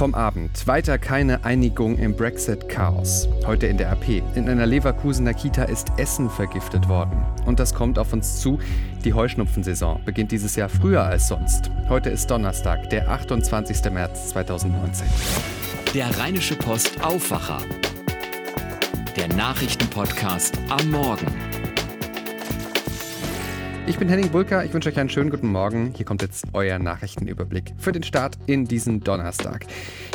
vom Abend. Weiter keine Einigung im Brexit-Chaos. Heute in der AP. In einer Leverkusener Kita ist Essen vergiftet worden. Und das kommt auf uns zu. Die Heuschnupfensaison beginnt dieses Jahr früher als sonst. Heute ist Donnerstag, der 28. März 2019. Der Rheinische Post Aufwacher. Der Nachrichtenpodcast am Morgen. Ich bin Henning Bulka, ich wünsche euch einen schönen guten Morgen. Hier kommt jetzt euer Nachrichtenüberblick für den Start in diesen Donnerstag.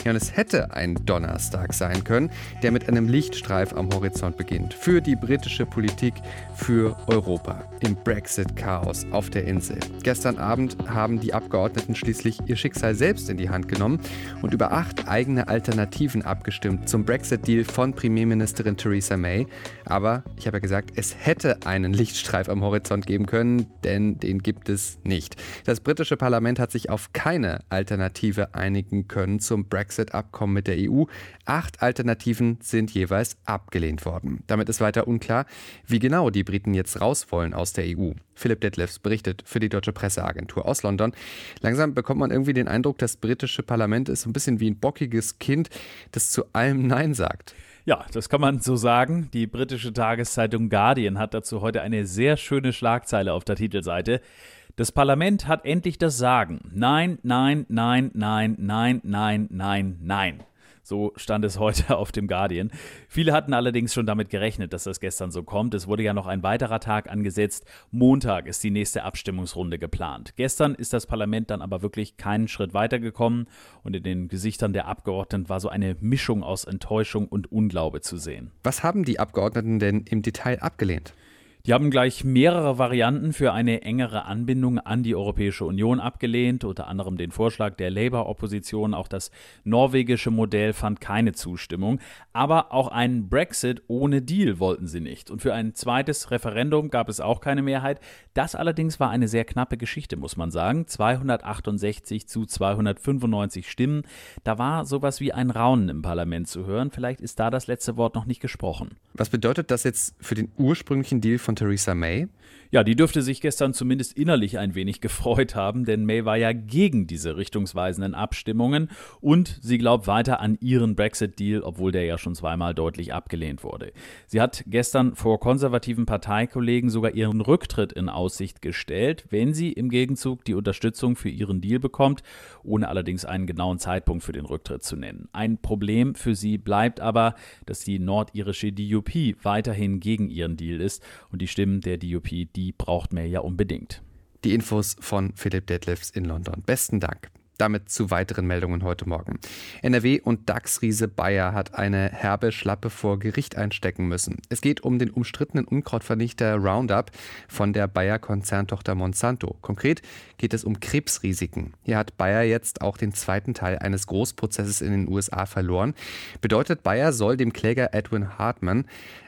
Ja, und es hätte ein Donnerstag sein können, der mit einem Lichtstreif am Horizont beginnt. Für die britische Politik, für Europa. Im Brexit-Chaos auf der Insel. Gestern Abend haben die Abgeordneten schließlich ihr Schicksal selbst in die Hand genommen und über acht eigene Alternativen abgestimmt zum Brexit-Deal von Premierministerin Theresa May. Aber ich habe ja gesagt, es hätte einen Lichtstreif am Horizont geben können denn den gibt es nicht. Das britische Parlament hat sich auf keine Alternative einigen können zum Brexit-Abkommen mit der EU. Acht Alternativen sind jeweils abgelehnt worden. Damit ist weiter unklar, wie genau die Briten jetzt raus wollen aus der EU. Philipp Detlefs berichtet für die deutsche Presseagentur aus London. Langsam bekommt man irgendwie den Eindruck, das britische Parlament ist so ein bisschen wie ein bockiges Kind, das zu allem Nein sagt. Ja, das kann man so sagen. Die britische Tageszeitung Guardian hat dazu heute eine sehr schöne Schlagzeile auf der Titelseite. Das Parlament hat endlich das Sagen. Nein, nein, nein, nein, nein, nein, nein, nein. So stand es heute auf dem Guardian. Viele hatten allerdings schon damit gerechnet, dass das gestern so kommt. Es wurde ja noch ein weiterer Tag angesetzt. Montag ist die nächste Abstimmungsrunde geplant. Gestern ist das Parlament dann aber wirklich keinen Schritt weitergekommen und in den Gesichtern der Abgeordneten war so eine Mischung aus Enttäuschung und Unglaube zu sehen. Was haben die Abgeordneten denn im Detail abgelehnt? Die haben gleich mehrere Varianten für eine engere Anbindung an die Europäische Union abgelehnt, unter anderem den Vorschlag der Labour-Opposition. Auch das norwegische Modell fand keine Zustimmung. Aber auch einen Brexit ohne Deal wollten sie nicht. Und für ein zweites Referendum gab es auch keine Mehrheit. Das allerdings war eine sehr knappe Geschichte, muss man sagen. 268 zu 295 Stimmen. Da war sowas wie ein Raunen im Parlament zu hören. Vielleicht ist da das letzte Wort noch nicht gesprochen. Was bedeutet das jetzt für den ursprünglichen Deal von Theresa May? Ja, die dürfte sich gestern zumindest innerlich ein wenig gefreut haben, denn May war ja gegen diese richtungsweisenden Abstimmungen und sie glaubt weiter an ihren Brexit-Deal, obwohl der ja schon zweimal deutlich abgelehnt wurde. Sie hat gestern vor konservativen Parteikollegen sogar ihren Rücktritt in Aussicht gestellt, wenn sie im Gegenzug die Unterstützung für ihren Deal bekommt, ohne allerdings einen genauen Zeitpunkt für den Rücktritt zu nennen. Ein Problem für sie bleibt aber, dass die nordirische DUP weiterhin gegen ihren Deal ist und die Stimmen der DUP, die braucht May ja unbedingt. Die Infos von Philipp Detlefs in London. Besten Dank. Damit zu weiteren Meldungen heute Morgen. NRW und DAX-Riese Bayer hat eine herbe Schlappe vor Gericht einstecken müssen. Es geht um den umstrittenen Unkrautvernichter Roundup von der Bayer-Konzerntochter Monsanto. Konkret geht es um Krebsrisiken. Hier hat Bayer jetzt auch den zweiten Teil eines Großprozesses in den USA verloren. Bedeutet, Bayer soll dem Kläger Edwin Hartmann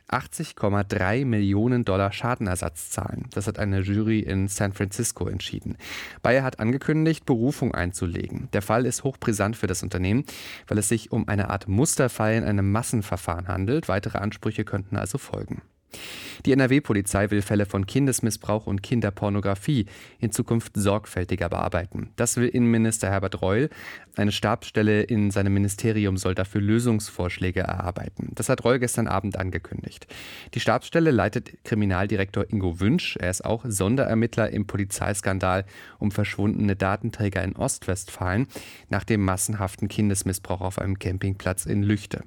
80,3 Millionen Dollar Schadenersatz zahlen. Das hat eine Jury in San Francisco entschieden. Bayer hat angekündigt, Berufung einzulegen. Der Fall ist hochbrisant für das Unternehmen, weil es sich um eine Art Musterfall in einem Massenverfahren handelt. Weitere Ansprüche könnten also folgen. Die NRW-Polizei will Fälle von Kindesmissbrauch und Kinderpornografie in Zukunft sorgfältiger bearbeiten. Das will Innenminister Herbert Reul. Eine Stabsstelle in seinem Ministerium soll dafür Lösungsvorschläge erarbeiten. Das hat Reul gestern Abend angekündigt. Die Stabsstelle leitet Kriminaldirektor Ingo Wünsch. Er ist auch Sonderermittler im Polizeiskandal um verschwundene Datenträger in Ostwestfalen nach dem massenhaften Kindesmissbrauch auf einem Campingplatz in Lüchte.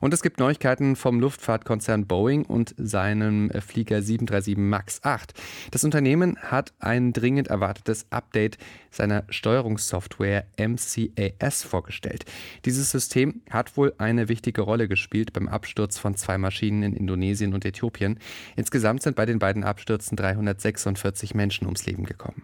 Und es gibt Neuigkeiten vom Luftfahrtkonzern Boeing und seinem Flieger 737 MAX 8. Das Unternehmen hat ein dringend erwartetes Update seiner Steuerungssoftware MCAS vorgestellt. Dieses System hat wohl eine wichtige Rolle gespielt beim Absturz von zwei Maschinen in Indonesien und Äthiopien. Insgesamt sind bei den beiden Abstürzen 346 Menschen ums Leben gekommen.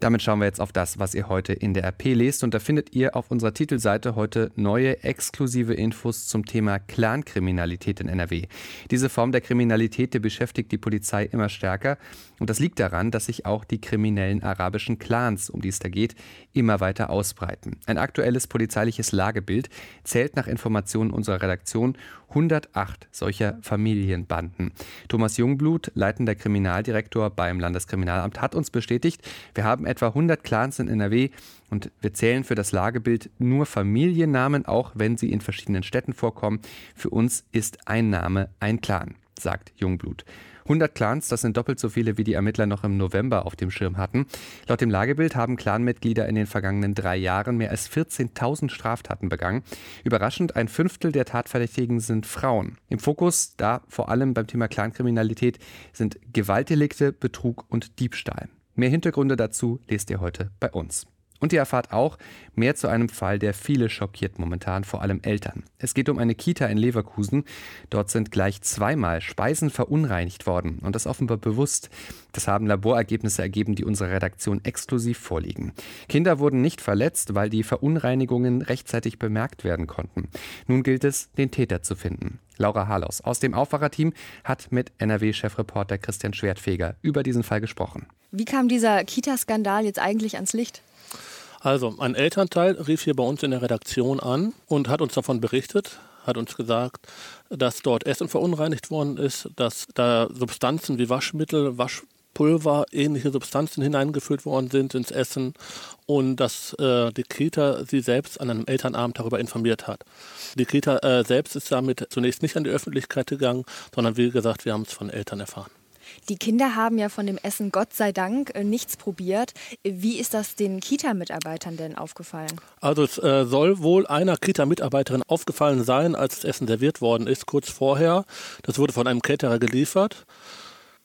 Damit schauen wir jetzt auf das, was ihr heute in der RP lest. Und da findet ihr auf unserer Titelseite heute neue exklusive Infos zum Thema Clankriminalität in NRW. Diese Form der Kriminalität, die beschäftigt die Polizei immer stärker. Und das liegt daran, dass sich auch die kriminellen arabischen Clans, um die es da geht, immer weiter ausbreiten. Ein aktuelles polizeiliches Lagebild zählt nach Informationen unserer Redaktion 108 solcher Familienbanden. Thomas Jungblut, leitender Kriminaldirektor beim Landeskriminalamt, hat uns bestätigt, wir haben etwa 100 Clans in NRW und wir zählen für das Lagebild nur Familiennamen, auch wenn sie in verschiedenen Städten vorkommen. Für uns ist ein Name ein Clan, sagt Jungblut. 100 Clans, das sind doppelt so viele, wie die Ermittler noch im November auf dem Schirm hatten. Laut dem Lagebild haben Clanmitglieder in den vergangenen drei Jahren mehr als 14.000 Straftaten begangen. Überraschend, ein Fünftel der Tatverdächtigen sind Frauen. Im Fokus, da vor allem beim Thema Clankriminalität, sind Gewaltdelikte, Betrug und Diebstahl. Mehr Hintergründe dazu lest ihr heute bei uns. Und ihr erfahrt auch mehr zu einem Fall, der viele schockiert momentan, vor allem Eltern. Es geht um eine Kita in Leverkusen. Dort sind gleich zweimal Speisen verunreinigt worden und das offenbar bewusst. Das haben Laborergebnisse ergeben, die unserer Redaktion exklusiv vorliegen. Kinder wurden nicht verletzt, weil die Verunreinigungen rechtzeitig bemerkt werden konnten. Nun gilt es, den Täter zu finden. Laura Harlaus aus dem Aufwacherteam hat mit NRW-Chefreporter Christian Schwertfeger über diesen Fall gesprochen. Wie kam dieser Kita-Skandal jetzt eigentlich ans Licht? Also, ein Elternteil rief hier bei uns in der Redaktion an und hat uns davon berichtet, hat uns gesagt, dass dort Essen verunreinigt worden ist, dass da Substanzen wie Waschmittel, Waschpulver, ähnliche Substanzen hineingefüllt worden sind ins Essen und dass äh, die Kita sie selbst an einem Elternabend darüber informiert hat. Die Kita äh, selbst ist damit zunächst nicht an die Öffentlichkeit gegangen, sondern wie gesagt, wir haben es von Eltern erfahren. Die Kinder haben ja von dem Essen Gott sei Dank äh, nichts probiert. Wie ist das den Kita-Mitarbeitern denn aufgefallen? Also es äh, soll wohl einer Kita-Mitarbeiterin aufgefallen sein, als das Essen serviert worden ist, kurz vorher. Das wurde von einem Caterer geliefert.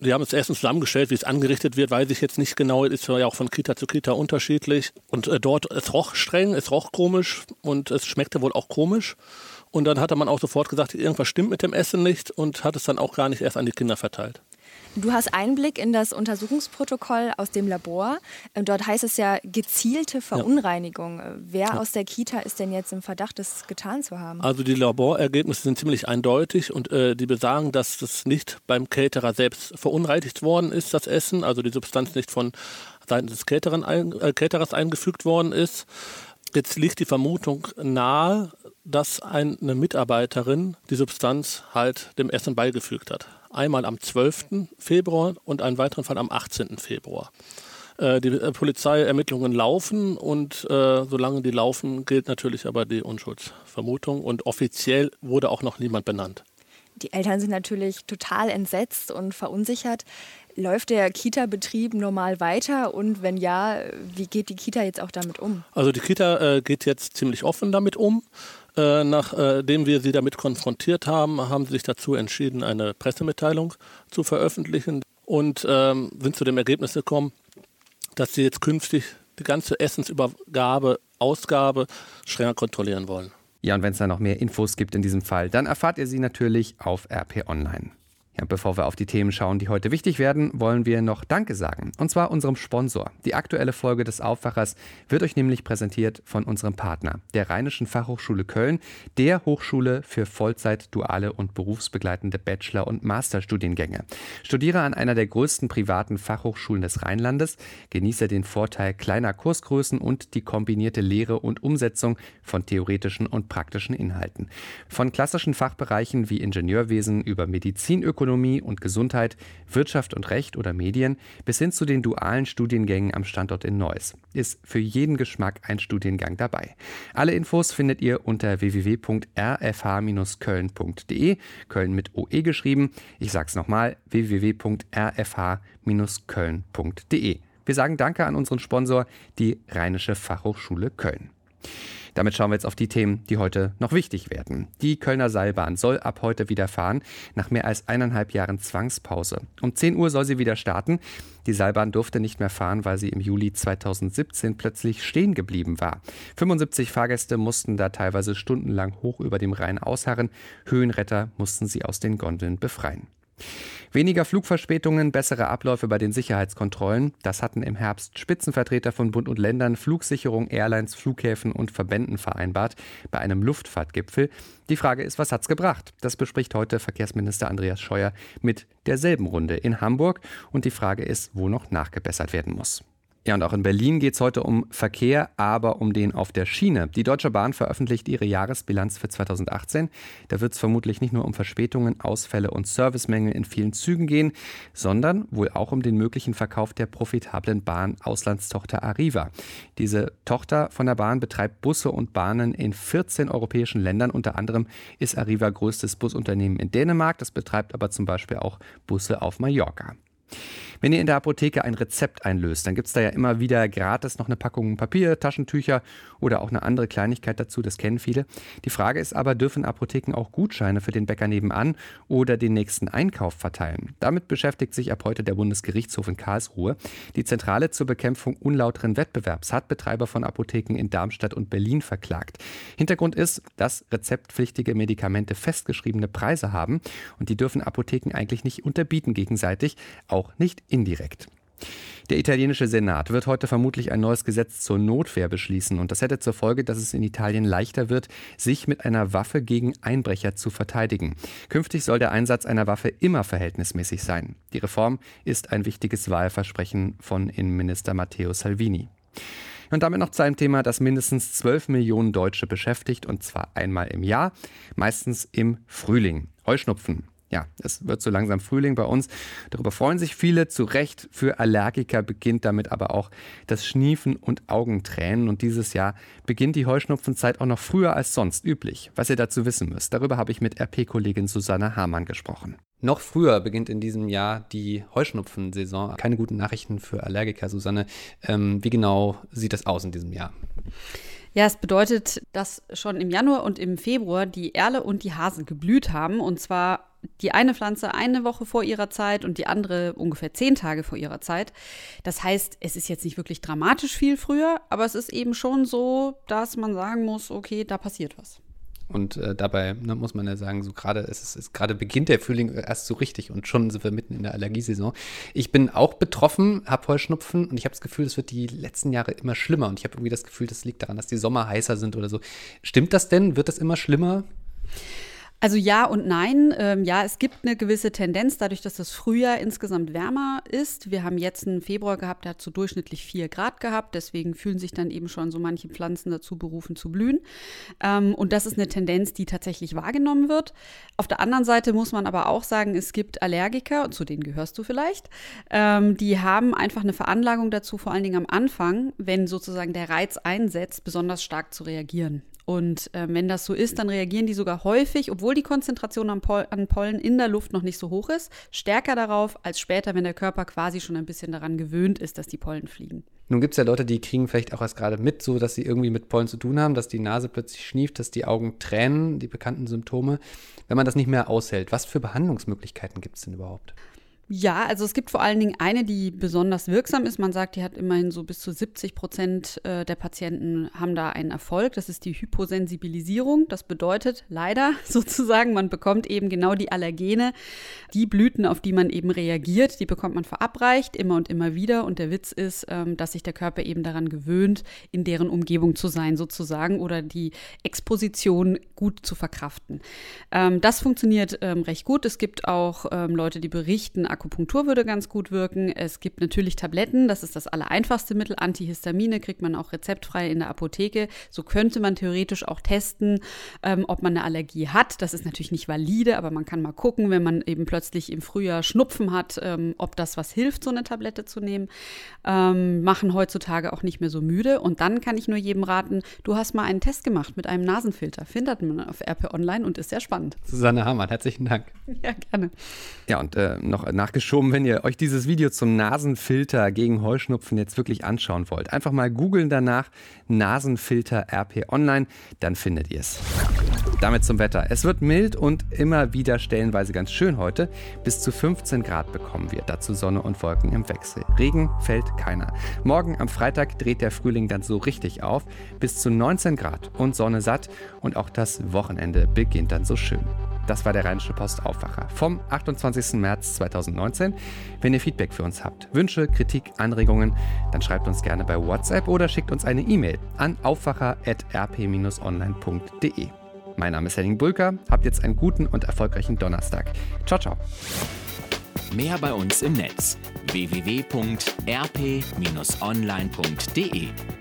Die haben das Essen zusammengestellt, wie es angerichtet wird, weiß ich jetzt nicht genau. Ist ja auch von Kita zu Kita unterschiedlich. Und äh, dort, es roch streng, es roch komisch und es schmeckte wohl auch komisch. Und dann hatte man auch sofort gesagt, irgendwas stimmt mit dem Essen nicht und hat es dann auch gar nicht erst an die Kinder verteilt. Du hast Einblick in das Untersuchungsprotokoll aus dem Labor. Ähm, dort heißt es ja gezielte Verunreinigung. Ja. Wer ja. aus der Kita ist denn jetzt im Verdacht, das getan zu haben? Also die Laborergebnisse sind ziemlich eindeutig und äh, die besagen, dass das nicht beim Caterer selbst verunreinigt worden ist, das Essen, also die Substanz nicht von Seiten des Caterern ein, äh, Caterers eingefügt worden ist. Jetzt liegt die Vermutung nahe, dass eine Mitarbeiterin die Substanz halt dem Essen beigefügt hat einmal am 12. Februar und einen weiteren Fall am 18. Februar. Äh, die äh, Polizeiermittlungen laufen und äh, solange die laufen, gilt natürlich aber die Unschuldsvermutung und offiziell wurde auch noch niemand benannt. Die Eltern sind natürlich total entsetzt und verunsichert. Läuft der Kita-Betrieb normal weiter und wenn ja, wie geht die Kita jetzt auch damit um? Also die Kita äh, geht jetzt ziemlich offen damit um. Äh, nachdem wir sie damit konfrontiert haben, haben sie sich dazu entschieden, eine Pressemitteilung zu veröffentlichen und ähm, sind zu dem Ergebnis gekommen, dass sie jetzt künftig die ganze Essensübergabe, Ausgabe strenger kontrollieren wollen. Ja, und wenn es da noch mehr Infos gibt in diesem Fall, dann erfahrt ihr sie natürlich auf RP Online. Ja, bevor wir auf die Themen schauen, die heute wichtig werden, wollen wir noch Danke sagen. Und zwar unserem Sponsor. Die aktuelle Folge des Aufwachers wird euch nämlich präsentiert von unserem Partner, der Rheinischen Fachhochschule Köln, der Hochschule für Vollzeit, duale und berufsbegleitende Bachelor- und Masterstudiengänge. Studiere an einer der größten privaten Fachhochschulen des Rheinlandes, genieße den Vorteil kleiner Kursgrößen und die kombinierte Lehre und Umsetzung von theoretischen und praktischen Inhalten. Von klassischen Fachbereichen wie Ingenieurwesen über Medizinökonomie, Ökonomie und Gesundheit, Wirtschaft und Recht oder Medien bis hin zu den dualen Studiengängen am Standort in Neuss. Ist für jeden Geschmack ein Studiengang dabei. Alle Infos findet ihr unter www.rfh-köln.de, Köln mit OE geschrieben. Ich sag's nochmal, www.rfh-köln.de. Wir sagen Danke an unseren Sponsor, die Rheinische Fachhochschule Köln. Damit schauen wir jetzt auf die Themen, die heute noch wichtig werden. Die Kölner Seilbahn soll ab heute wieder fahren, nach mehr als eineinhalb Jahren Zwangspause. Um 10 Uhr soll sie wieder starten. Die Seilbahn durfte nicht mehr fahren, weil sie im Juli 2017 plötzlich stehen geblieben war. 75 Fahrgäste mussten da teilweise stundenlang hoch über dem Rhein ausharren. Höhenretter mussten sie aus den Gondeln befreien. Weniger Flugverspätungen, bessere Abläufe bei den Sicherheitskontrollen. Das hatten im Herbst Spitzenvertreter von Bund und Ländern, Flugsicherung, Airlines, Flughäfen und Verbänden vereinbart bei einem Luftfahrtgipfel. Die Frage ist, was hat's gebracht? Das bespricht heute Verkehrsminister Andreas Scheuer mit derselben Runde in Hamburg. Und die Frage ist, wo noch nachgebessert werden muss. Ja, und auch in Berlin geht es heute um Verkehr, aber um den auf der Schiene. Die Deutsche Bahn veröffentlicht ihre Jahresbilanz für 2018. Da wird es vermutlich nicht nur um Verspätungen, Ausfälle und Servicemängel in vielen Zügen gehen, sondern wohl auch um den möglichen Verkauf der profitablen Bahn-Auslandstochter Arriva. Diese Tochter von der Bahn betreibt Busse und Bahnen in 14 europäischen Ländern. Unter anderem ist Arriva größtes Busunternehmen in Dänemark. Das betreibt aber zum Beispiel auch Busse auf Mallorca. Wenn ihr in der Apotheke ein Rezept einlöst, dann gibt es da ja immer wieder gratis noch eine Packung Papier, Taschentücher oder auch eine andere Kleinigkeit dazu, das kennen viele. Die Frage ist aber, dürfen Apotheken auch Gutscheine für den Bäcker nebenan oder den nächsten Einkauf verteilen? Damit beschäftigt sich ab heute der Bundesgerichtshof in Karlsruhe. Die Zentrale zur Bekämpfung unlauteren Wettbewerbs hat Betreiber von Apotheken in Darmstadt und Berlin verklagt. Hintergrund ist, dass rezeptpflichtige Medikamente festgeschriebene Preise haben und die dürfen Apotheken eigentlich nicht unterbieten gegenseitig, auch nicht indirekt. Der italienische Senat wird heute vermutlich ein neues Gesetz zur Notwehr beschließen und das hätte zur Folge, dass es in Italien leichter wird, sich mit einer Waffe gegen Einbrecher zu verteidigen. Künftig soll der Einsatz einer Waffe immer verhältnismäßig sein. Die Reform ist ein wichtiges Wahlversprechen von Innenminister Matteo Salvini. Und damit noch zu einem Thema, das mindestens 12 Millionen Deutsche beschäftigt, und zwar einmal im Jahr, meistens im Frühling. Heuschnupfen ja, es wird so langsam Frühling bei uns. Darüber freuen sich viele zu Recht. Für Allergiker beginnt damit aber auch das Schniefen und Augentränen. Und dieses Jahr beginnt die Heuschnupfenzeit auch noch früher als sonst üblich. Was ihr dazu wissen müsst, darüber habe ich mit RP-Kollegin Susanne Hamann gesprochen. Noch früher beginnt in diesem Jahr die Heuschnupfensaison. Keine guten Nachrichten für Allergiker, Susanne. Ähm, wie genau sieht das aus in diesem Jahr? Ja, es bedeutet, dass schon im Januar und im Februar die Erle und die Hasen geblüht haben. Und zwar die eine Pflanze eine Woche vor ihrer Zeit und die andere ungefähr zehn Tage vor ihrer Zeit. Das heißt, es ist jetzt nicht wirklich dramatisch viel früher, aber es ist eben schon so, dass man sagen muss, okay, da passiert was. Und äh, dabei ne, muss man ja sagen, so gerade es ist, ist gerade beginnt der Frühling erst so richtig und schon sind wir mitten in der Allergiesaison. Ich bin auch betroffen, habe Heuschnupfen und ich habe das Gefühl, es wird die letzten Jahre immer schlimmer und ich habe irgendwie das Gefühl, das liegt daran, dass die Sommer heißer sind oder so. Stimmt das denn? Wird das immer schlimmer? Also ja und nein. Ähm, ja, es gibt eine gewisse Tendenz, dadurch, dass das Frühjahr insgesamt wärmer ist. Wir haben jetzt einen Februar gehabt, der hat so durchschnittlich 4 Grad gehabt. Deswegen fühlen sich dann eben schon so manche Pflanzen dazu berufen zu blühen. Ähm, und das ist eine Tendenz, die tatsächlich wahrgenommen wird. Auf der anderen Seite muss man aber auch sagen, es gibt Allergiker, und zu denen gehörst du vielleicht, ähm, die haben einfach eine Veranlagung dazu, vor allen Dingen am Anfang, wenn sozusagen der Reiz einsetzt, besonders stark zu reagieren. Und äh, wenn das so ist, dann reagieren die sogar häufig, obwohl die Konzentration an, Pol an, Pollen in der Luft noch nicht so hoch ist, stärker darauf als später, wenn der Körper quasi schon ein bisschen daran gewöhnt ist, dass die Pollen fliegen. Nun gibt es ja Leute, die kriegen vielleicht auch erst gerade mit, so dass sie irgendwie mit Pollen zu tun haben, dass die Nase plötzlich schnieft, dass die Augen tränen, die bekannten Symptome. Wenn man das nicht mehr aushält, was für Behandlungsmöglichkeiten gibt es denn überhaupt? Ja, also es gibt vor allen Dingen eine, die besonders wirksam ist. Man sagt, die hat immerhin so bis zu 70 Prozent äh, der Patienten haben da einen Erfolg. Das ist die Hyposensibilisierung. Das bedeutet leider sozusagen, man bekommt eben genau die Allergene, die Blüten, auf die man eben reagiert, die bekommt man verabreicht immer und immer wieder. Und der Witz ist, ähm, dass sich der Körper eben daran gewöhnt, in deren Umgebung zu sein sozusagen oder die Exposition gut zu verkraften. Ähm, das funktioniert ähm, recht gut. Es gibt auch Leute, die berichten, Akupunktur würde ganz gut wirken. Es gibt natürlich Tabletten, das ist das allereinfachste Mittel. Antihistamine kriegt man auch rezeptfrei in der Apotheke. So könnte man theoretisch auch testen, ähm, ob man eine Allergie hat. Das ist natürlich nicht valide, aber man kann mal gucken, wenn man eben plötzlich im Frühjahr Schnupfen hat, ähm, ob das was hilft, so eine Tablette zu nehmen. Ähm, machen heutzutage auch nicht mehr so müde. Und dann kann ich nur jedem raten, du hast mal einen Test gemacht mit einem Nasenfilter. Findet man auf RP Online und ist sehr spannend. Susanne Hamann, herzlichen Dank. Ja, gerne. Ja, und äh, noch nach nachgeschoben, wenn ihr euch dieses Video zum Nasenfilter gegen Heuschnupfen jetzt wirklich anschauen wollt. Einfach mal googeln danach Nasenfilter RP Online, dann findet ihr es. Damit zum Wetter. Es wird mild und immer wieder stellenweise ganz schön heute. Bis zu 15 Grad bekommen wir. Dazu Sonne und Wolken im Wechsel. Regen fällt keiner. Morgen am Freitag dreht der Frühling dann so richtig auf. Bis zu 19 Grad und Sonne satt. Und auch das Wochenende beginnt dann so schön. Das war der Rheinische Post Aufwacher vom 28. März 2019. Wenn ihr Feedback für uns habt, Wünsche, Kritik, Anregungen, dann schreibt uns gerne bei WhatsApp oder schickt uns eine E-Mail an aufwacher.rp-online.de. Mein Name ist Henning Bulker. Habt jetzt einen guten und erfolgreichen Donnerstag. Ciao, ciao. Mehr bei uns im Netz www.rp-online.de